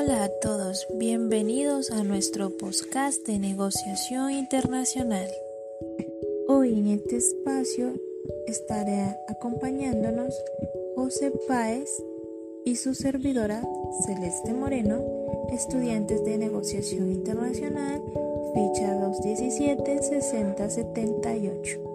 Hola a todos, bienvenidos a nuestro podcast de negociación internacional. Hoy en este espacio estaré acompañándonos José Páez y su servidora Celeste Moreno, estudiantes de negociación internacional, ficha 217-6078.